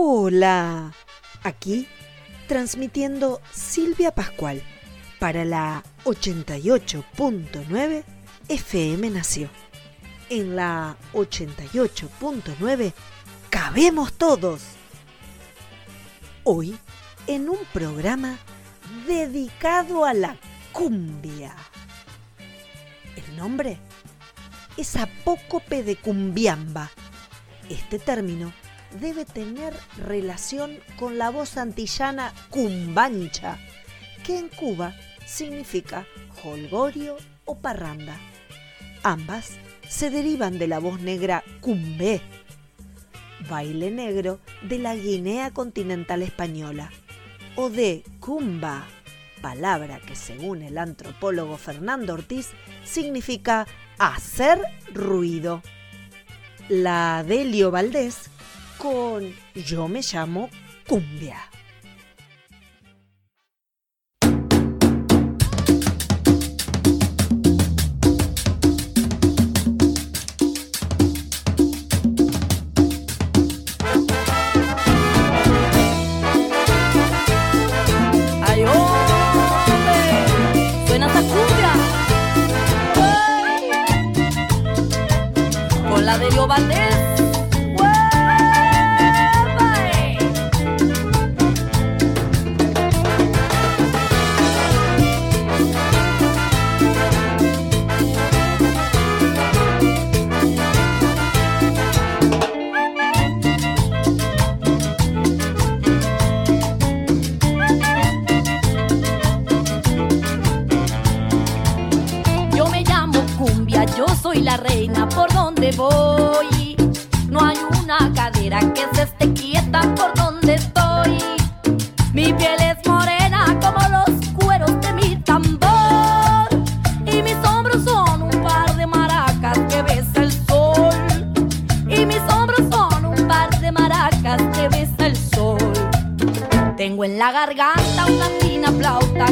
Hola, aquí transmitiendo Silvia Pascual para la 88.9 FM Nació. En la 88.9 cabemos todos. Hoy en un programa dedicado a la cumbia. El nombre es Apócope de Cumbiamba. Este término debe tener relación con la voz antillana cumbancha, que en Cuba significa holgorio o parranda. Ambas se derivan de la voz negra cumbé, baile negro de la Guinea continental española, o de cumba, palabra que según el antropólogo Fernando Ortiz significa hacer ruido. La Delio Valdés con Yo me llamo Cumbia. Ay, yo soy la reina por donde voy. No hay una cadera que se esté quieta por donde estoy. Mi piel es morena como los cueros de mi tambor. Y mis hombros son un par de maracas que besa el sol. Y mis hombros son un par de maracas que besa el sol. Tengo en la garganta una fina flauta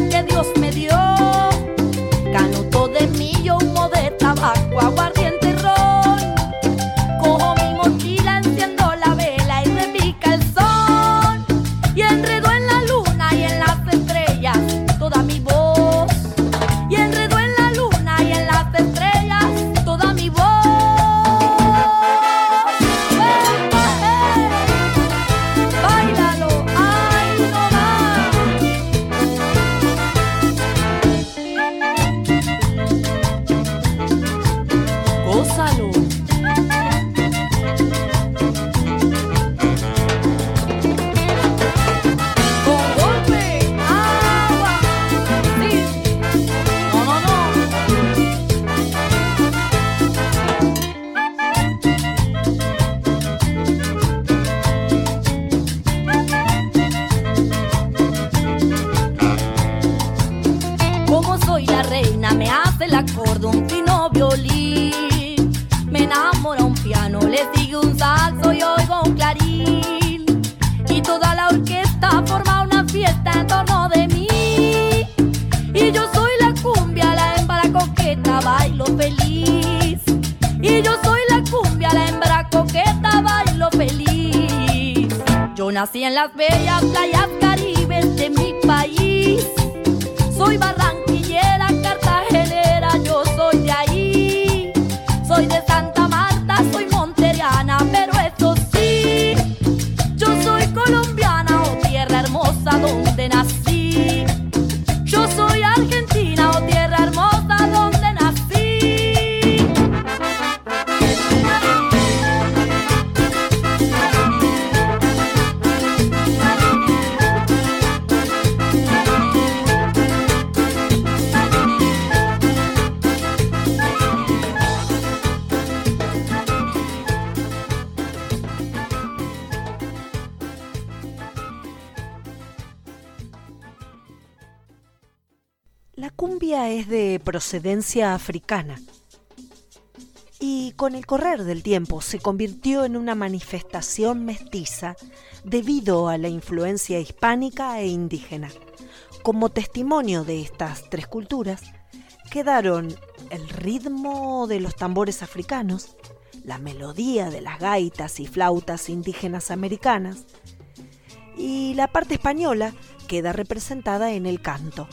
nací en las bellas playas caribes de mi país. Soy barranquillera, procedencia africana y con el correr del tiempo se convirtió en una manifestación mestiza debido a la influencia hispánica e indígena. Como testimonio de estas tres culturas quedaron el ritmo de los tambores africanos, la melodía de las gaitas y flautas indígenas americanas, y la parte española queda representada en el canto.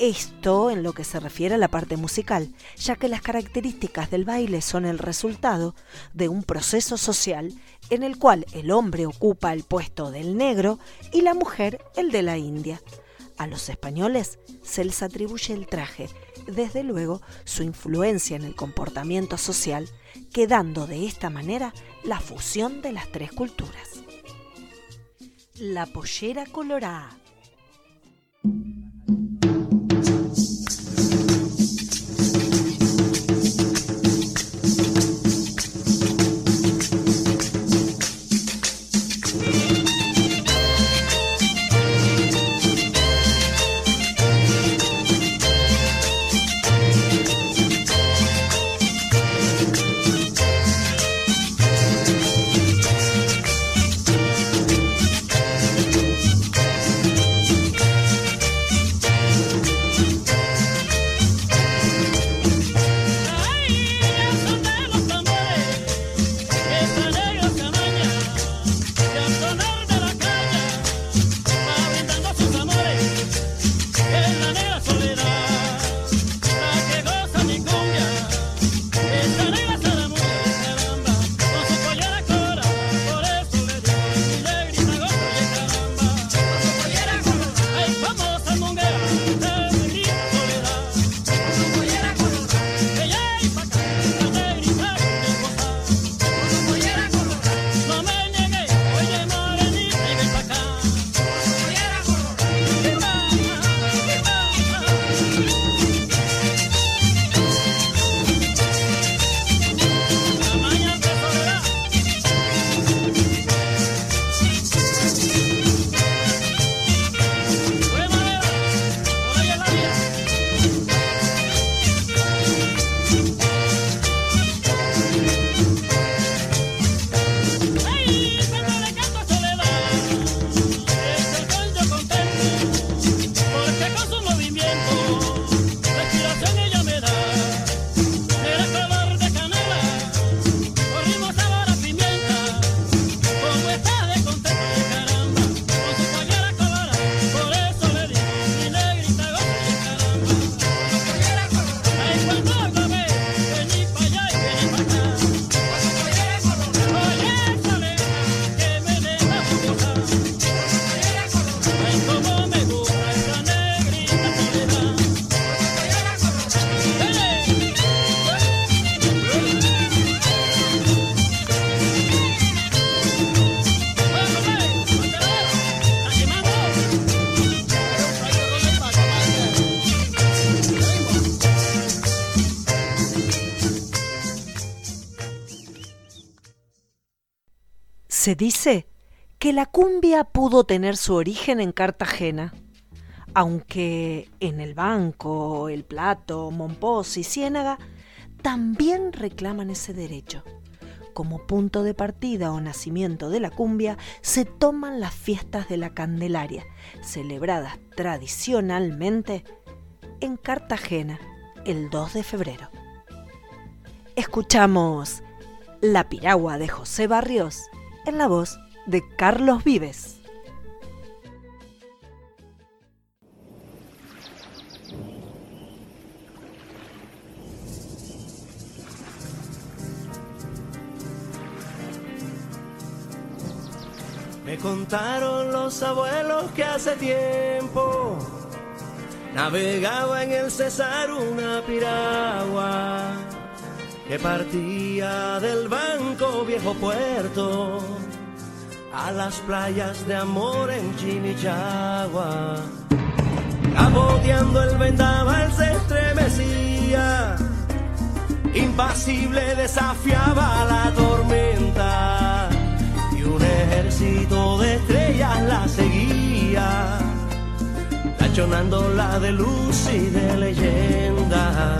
Esto en lo que se refiere a la parte musical, ya que las características del baile son el resultado de un proceso social en el cual el hombre ocupa el puesto del negro y la mujer el de la india. A los españoles se les atribuye el traje, desde luego su influencia en el comportamiento social, quedando de esta manera la fusión de las tres culturas. La pollera colorada. Se dice que la cumbia pudo tener su origen en Cartagena, aunque en el Banco, El Plato, Monpós y Ciénaga también reclaman ese derecho. Como punto de partida o nacimiento de la cumbia se toman las fiestas de la Candelaria, celebradas tradicionalmente en Cartagena el 2 de febrero. Escuchamos La piragua de José Barrios en la voz de Carlos Vives. Me contaron los abuelos que hace tiempo navegaba en el Cesar una piragua que partía del banco viejo puerto a las playas de amor en Chimichagua. Caboteando el vendaval se estremecía, impasible desafiaba la tormenta y un ejército de estrellas la seguía, tachonándola de luz y de leyenda.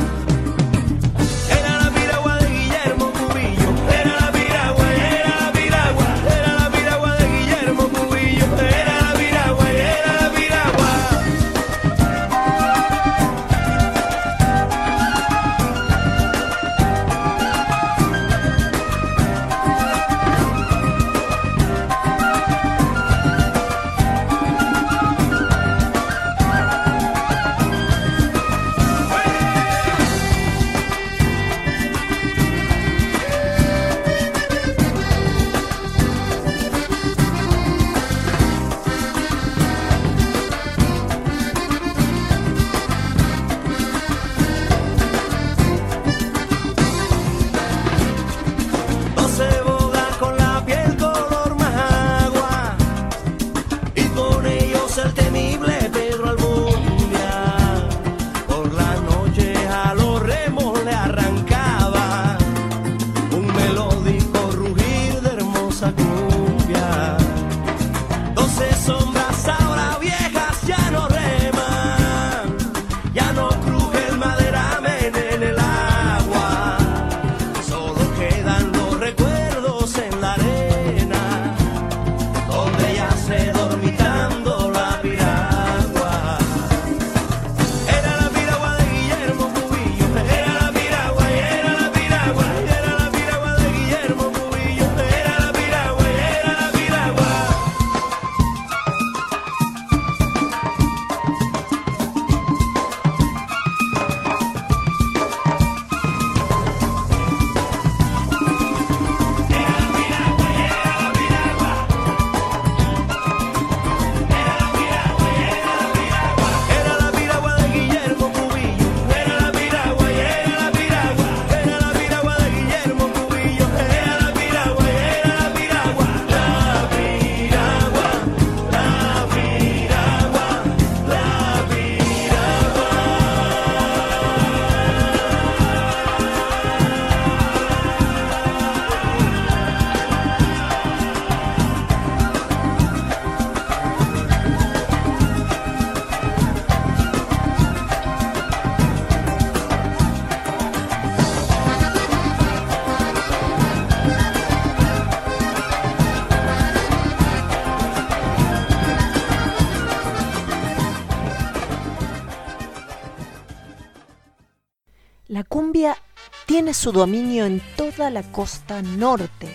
su dominio en toda la costa norte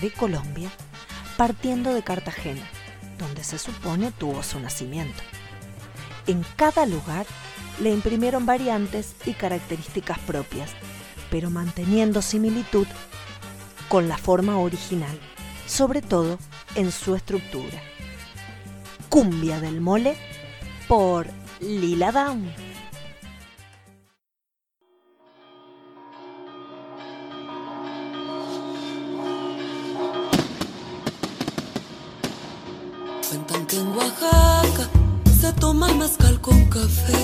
de Colombia, partiendo de Cartagena, donde se supone tuvo su nacimiento. En cada lugar le imprimieron variantes y características propias, pero manteniendo similitud con la forma original, sobre todo en su estructura. Cumbia del mole por Lila Down. book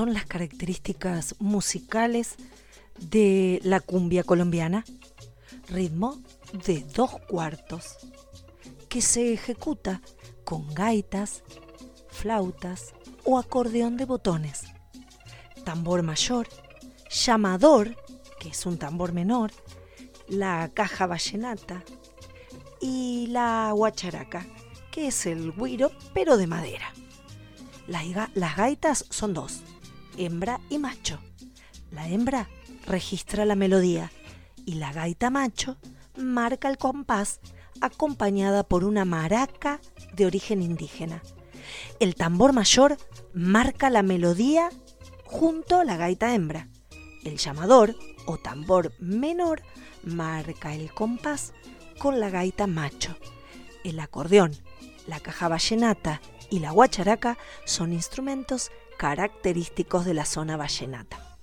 son las características musicales de la cumbia colombiana? Ritmo de dos cuartos, que se ejecuta con gaitas, flautas o acordeón de botones. Tambor mayor, llamador, que es un tambor menor, la caja vallenata y la guacharaca, que es el guiro pero de madera. Las, las gaitas son dos, hembra y macho. La hembra registra la melodía y la gaita macho marca el compás acompañada por una maraca de origen indígena. El tambor mayor marca la melodía junto a la gaita hembra. El llamador o tambor menor marca el compás con la gaita macho. El acordeón, la caja vallenata y la guacharaca son instrumentos característicos de la zona vallenata.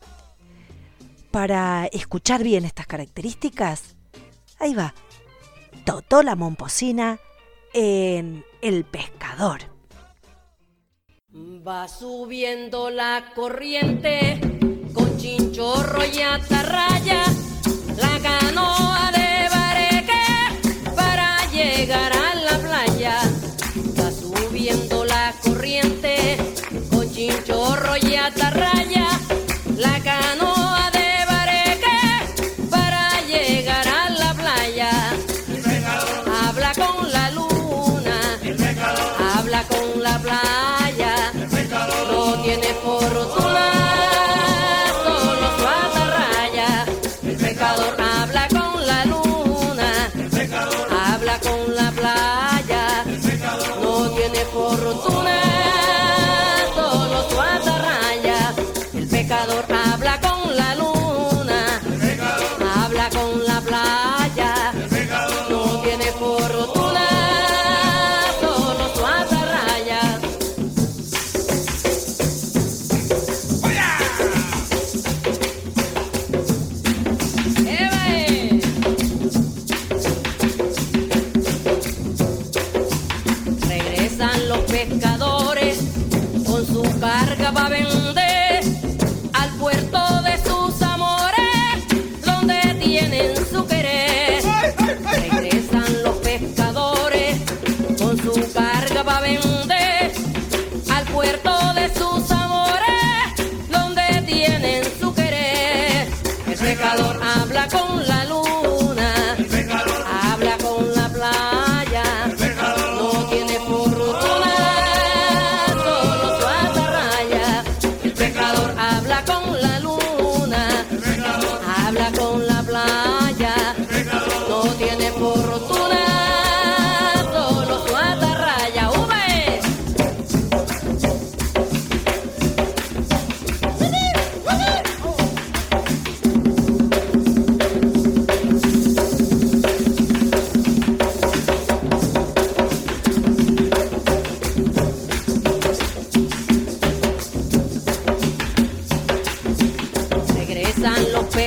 Para escuchar bien estas características, ahí va, Totó la Momposina en El Pescador. Va subiendo la corriente con chinchorro y atarraya, la ganó.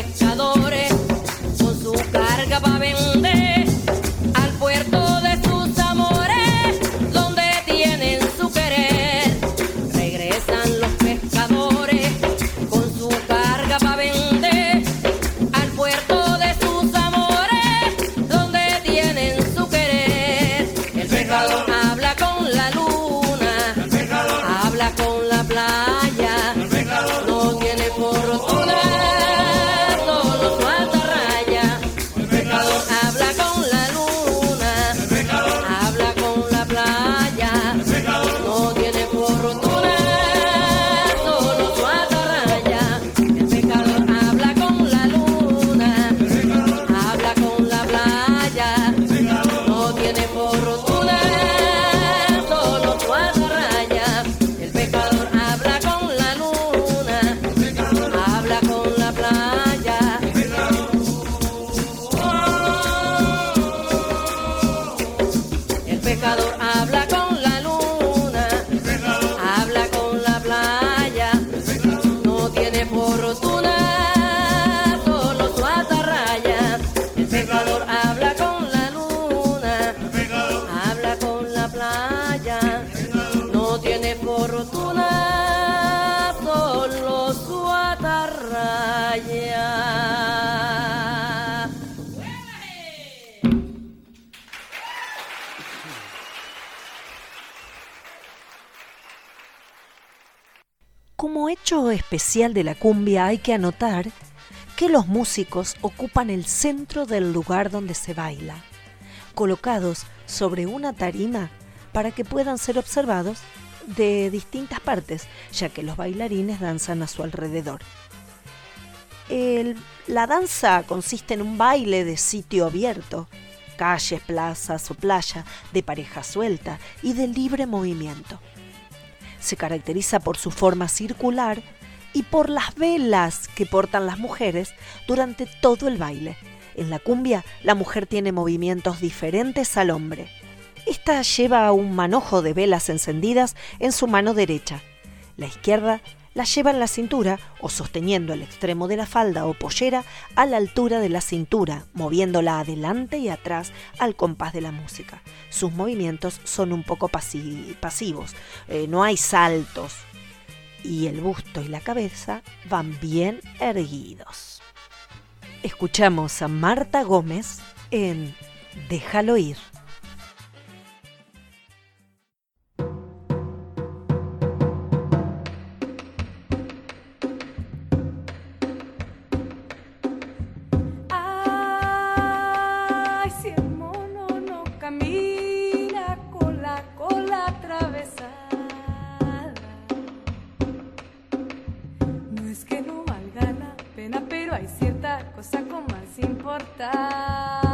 derecha. de la cumbia hay que anotar que los músicos ocupan el centro del lugar donde se baila, colocados sobre una tarima para que puedan ser observados de distintas partes, ya que los bailarines danzan a su alrededor. La danza consiste en un baile de sitio abierto, calles, plazas o playa, de pareja suelta y de libre movimiento. Se caracteriza por su forma circular y por las velas que portan las mujeres durante todo el baile. En la cumbia, la mujer tiene movimientos diferentes al hombre. Esta lleva un manojo de velas encendidas en su mano derecha. La izquierda la lleva en la cintura o sosteniendo el extremo de la falda o pollera a la altura de la cintura, moviéndola adelante y atrás al compás de la música. Sus movimientos son un poco pasivos, eh, no hay saltos y el busto y la cabeza van bien erguidos. Escuchamos a Marta Gómez en Déjalo ir. cosa con más importar.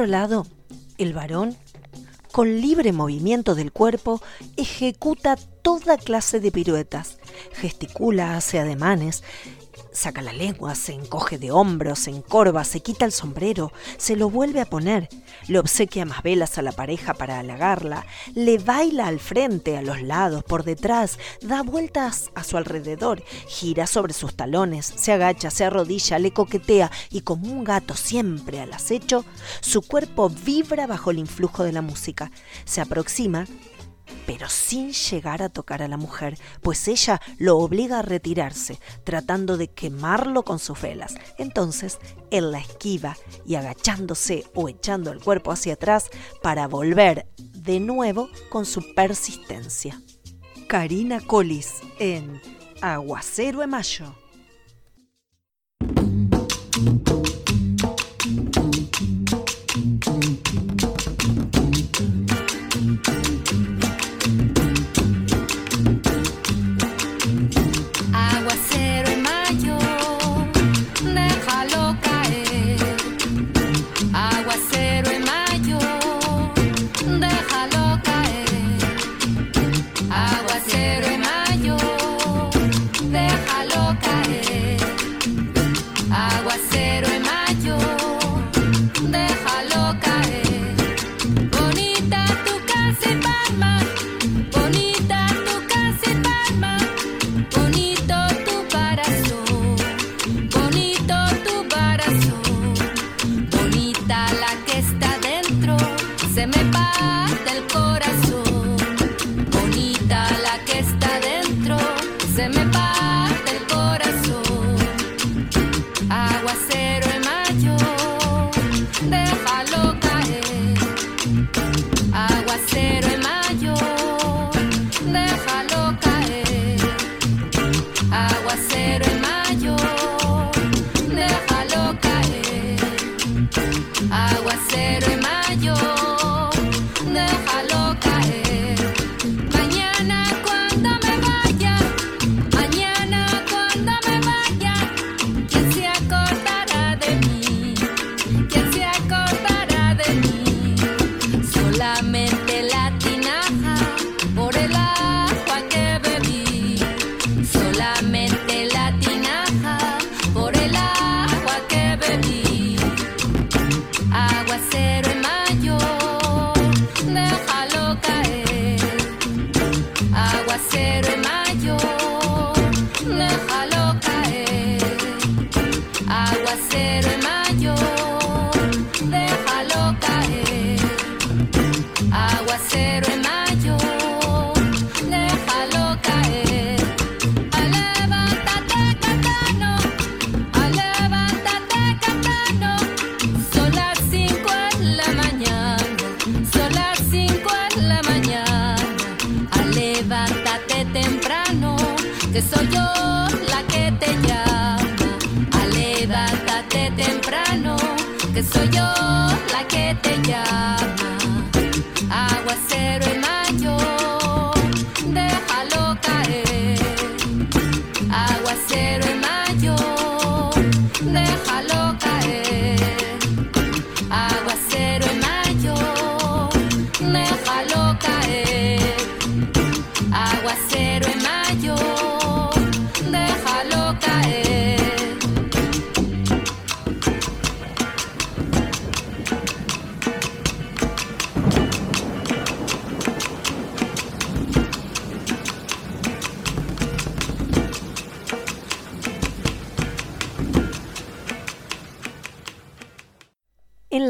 Otro lado, el varón, con libre movimiento del cuerpo, ejecuta toda clase de piruetas, gesticula, hace ademanes, saca la lengua, se encoge de hombros, se encorva, se quita el sombrero, se lo vuelve a poner, le obsequia más velas a la pareja para halagarla, le baila al frente, a los lados, por detrás, da vueltas a su alrededor, gira sobre sus talones, se agacha, se arrodilla, le coquetea y como un gato siempre al acecho, su cuerpo vibra bajo el influjo de la música, se aproxima pero sin llegar a tocar a la mujer, pues ella lo obliga a retirarse, tratando de quemarlo con sus velas. Entonces él la esquiva y agachándose o echando el cuerpo hacia atrás para volver de nuevo con su persistencia. Karina Collis en Aguacero de Mayo.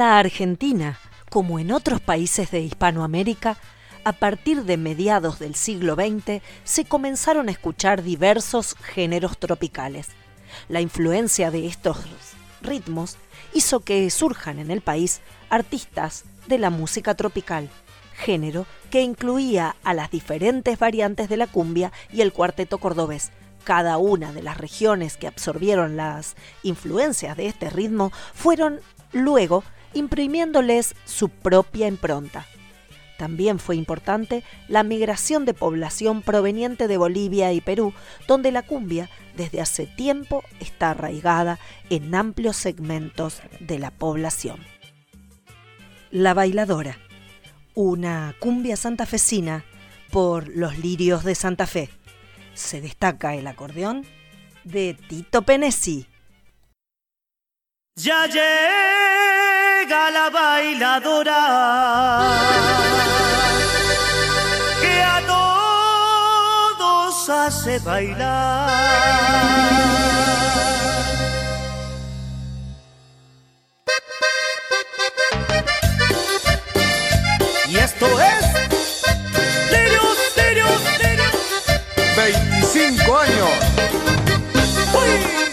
La Argentina, como en otros países de Hispanoamérica, a partir de mediados del siglo XX se comenzaron a escuchar diversos géneros tropicales. La influencia de estos ritmos hizo que surjan en el país artistas de la música tropical, género que incluía a las diferentes variantes de la cumbia y el cuarteto cordobés. Cada una de las regiones que absorbieron las influencias de este ritmo fueron luego imprimiéndoles su propia impronta. También fue importante la migración de población proveniente de Bolivia y Perú, donde la cumbia desde hace tiempo está arraigada en amplios segmentos de la población. La Bailadora, una cumbia santafesina por los lirios de Santa Fe. Se destaca el acordeón de Tito Penesi. Ya llega la bailadora que a todos hace bailar. Y esto es Lirios, Lirios, Lirios. 25 años. ¡Uy!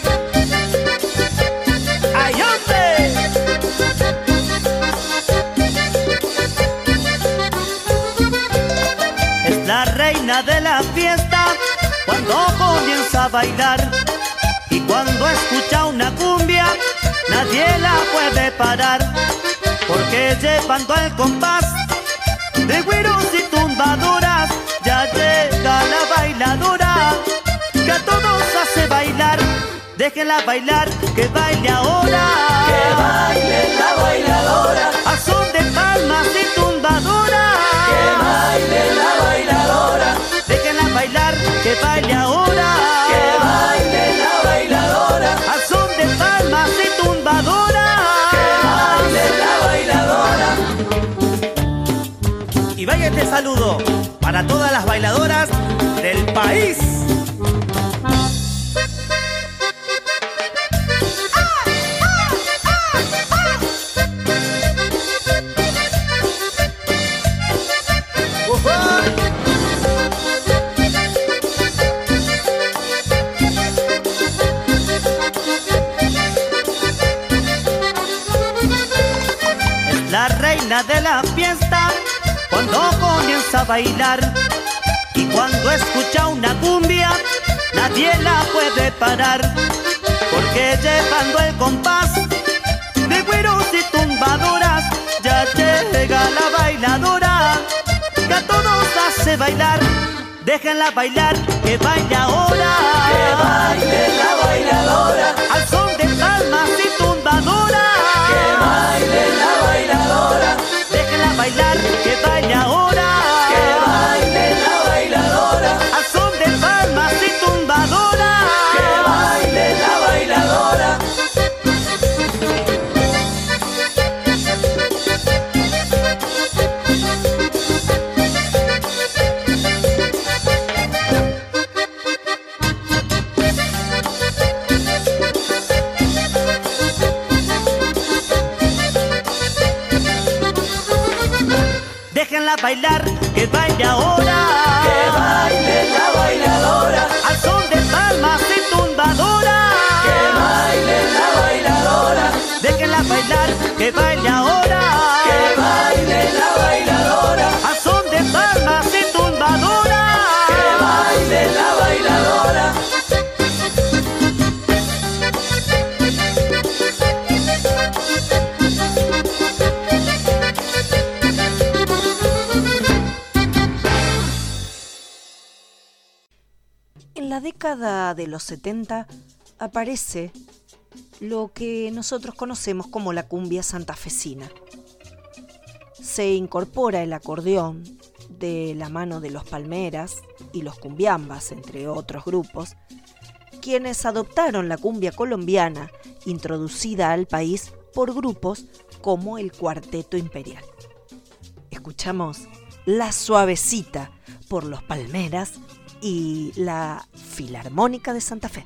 Cuando comienza a bailar. Y cuando escucha una cumbia, nadie la puede parar. Porque llevando el compás de güeros y tumbadoras, ya llega la bailadora que a todos hace bailar. Déjenla bailar, que baile ahora. Que baile la bailadora. A son de palmas y tumbadoras. Que baile la bailadora. Bailar, que baile ahora. Que baile la bailadora. A son de palmas y tumbadoras. Que baile la bailadora. Y vaya este saludo para todas las bailadoras del país. De la fiesta cuando comienza a bailar. Y cuando escucha una cumbia nadie la puede parar porque llevando el compás de güeros y tumbadoras ya llega la bailadora que a todos hace bailar. Déjenla bailar que baile ahora. Que baile la bailadora. Al son de palmas y tumbadoras. Que baile la bailadora déjenla bailar que baile ahora los 70 aparece lo que nosotros conocemos como la cumbia santafesina. Se incorpora el acordeón de la mano de los Palmeras y los cumbiambas, entre otros grupos, quienes adoptaron la cumbia colombiana introducida al país por grupos como el Cuarteto Imperial. Escuchamos La Suavecita por los Palmeras y la Filarmónica de Santa Fe.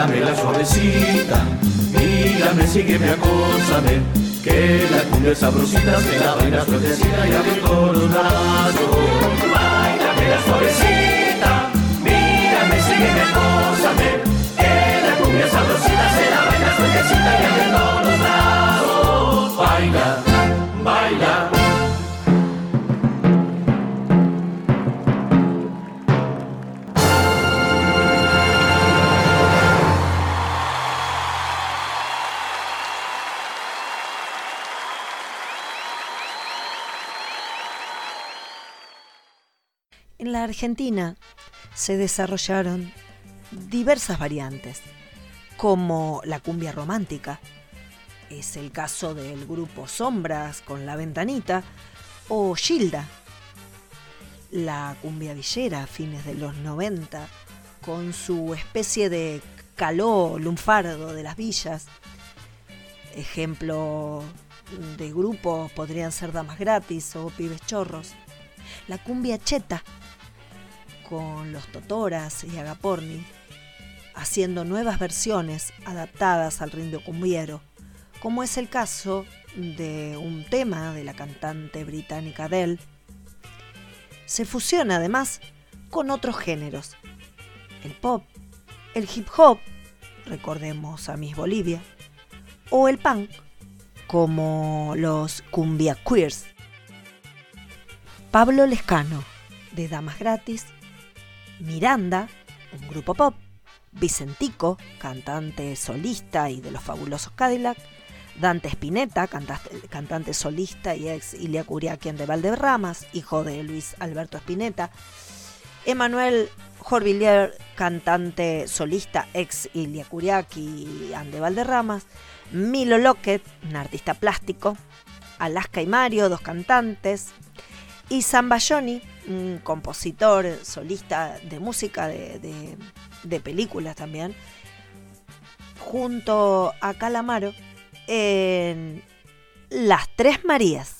Bailame la suavecita, mírame, sígueme, acósame, que la cumbia sabrosita, se la baila suavecita y abre con los brazos. Bailame la suavecita, mírame, sígueme, acósame, que la cumbia sabrosita, se la baila suavecita y abre con los brazos. Baila, baila. Argentina se desarrollaron diversas variantes, como la cumbia romántica, es el caso del grupo Sombras con La Ventanita, o Gilda, la cumbia villera a fines de los 90, con su especie de caló lunfardo de las villas. Ejemplo de grupos podrían ser Damas Gratis o Pibes Chorros. La cumbia cheta, con los Totoras y Agaporni, haciendo nuevas versiones adaptadas al ritmo cumbiero, como es el caso de un tema de la cantante británica Adele. Se fusiona además con otros géneros, el pop, el hip hop, recordemos a Miss Bolivia, o el punk, como los cumbia queers. Pablo Lescano, de Damas Gratis, Miranda, un grupo pop, Vicentico, cantante solista y de los fabulosos Cadillac, Dante Spinetta, cantante, solista y ex Ilia Curiaquian de Valderramas, hijo de Luis Alberto Spinetta, Emanuel Jorvillier, cantante solista, ex Ilia Curiaki de Valderramas, Milo Lockett, un artista plástico, Alaska y Mario, dos cantantes, y Bayoni, compositor, solista de música, de, de películas también, junto a Calamaro en Las Tres Marías.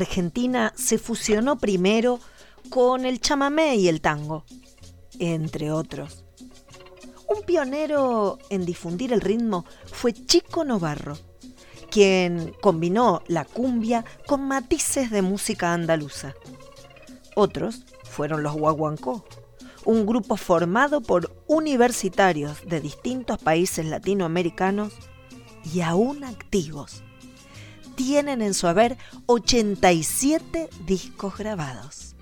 Argentina se fusionó primero con el chamamé y el tango, entre otros. Un pionero en difundir el ritmo fue Chico Novarro, quien combinó la cumbia con matices de música andaluza. Otros fueron los Guaguancó, un grupo formado por universitarios de distintos países latinoamericanos y aún activos tienen en su haber 87 discos grabados.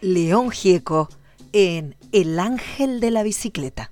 León Gieco en El Ángel de la Bicicleta.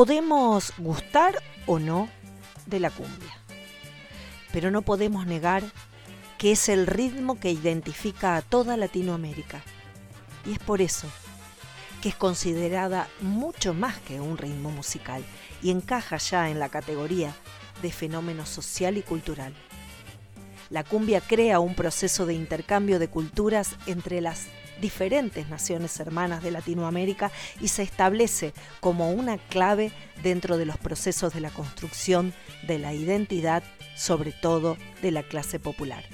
Podemos gustar o no de la cumbia, pero no podemos negar que es el ritmo que identifica a toda Latinoamérica. Y es por eso que es considerada mucho más que un ritmo musical y encaja ya en la categoría de fenómeno social y cultural. La cumbia crea un proceso de intercambio de culturas entre las diferentes naciones hermanas de Latinoamérica y se establece como una clave dentro de los procesos de la construcción de la identidad, sobre todo de la clase popular.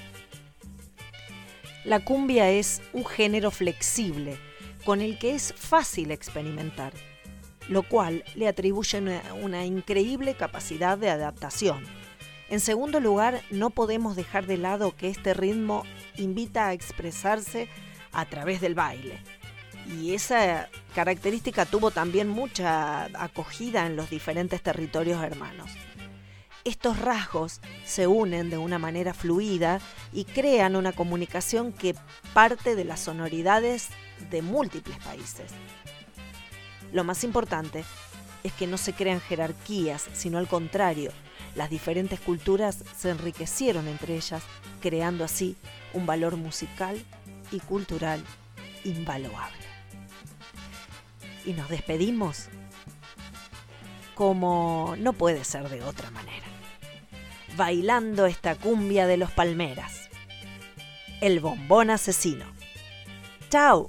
La cumbia es un género flexible con el que es fácil experimentar, lo cual le atribuye una, increíble capacidad de adaptación. En segundo lugar, no podemos dejar de lado que este ritmo invita a expresarse a través del baile. Y esa característica tuvo también mucha acogida en los diferentes territorios hermanos. Estos rasgos se unen de una manera fluida y crean una comunicación que parte de las sonoridades de múltiples países. Lo más importante es que no se crean jerarquías, sino al contrario, las diferentes culturas se enriquecieron entre ellas, creando así un valor musical y cultural invaluable. Y nos despedimos como no puede ser de otra manera bailando esta cumbia de los palmeras. El bombón asesino. ¡Chao!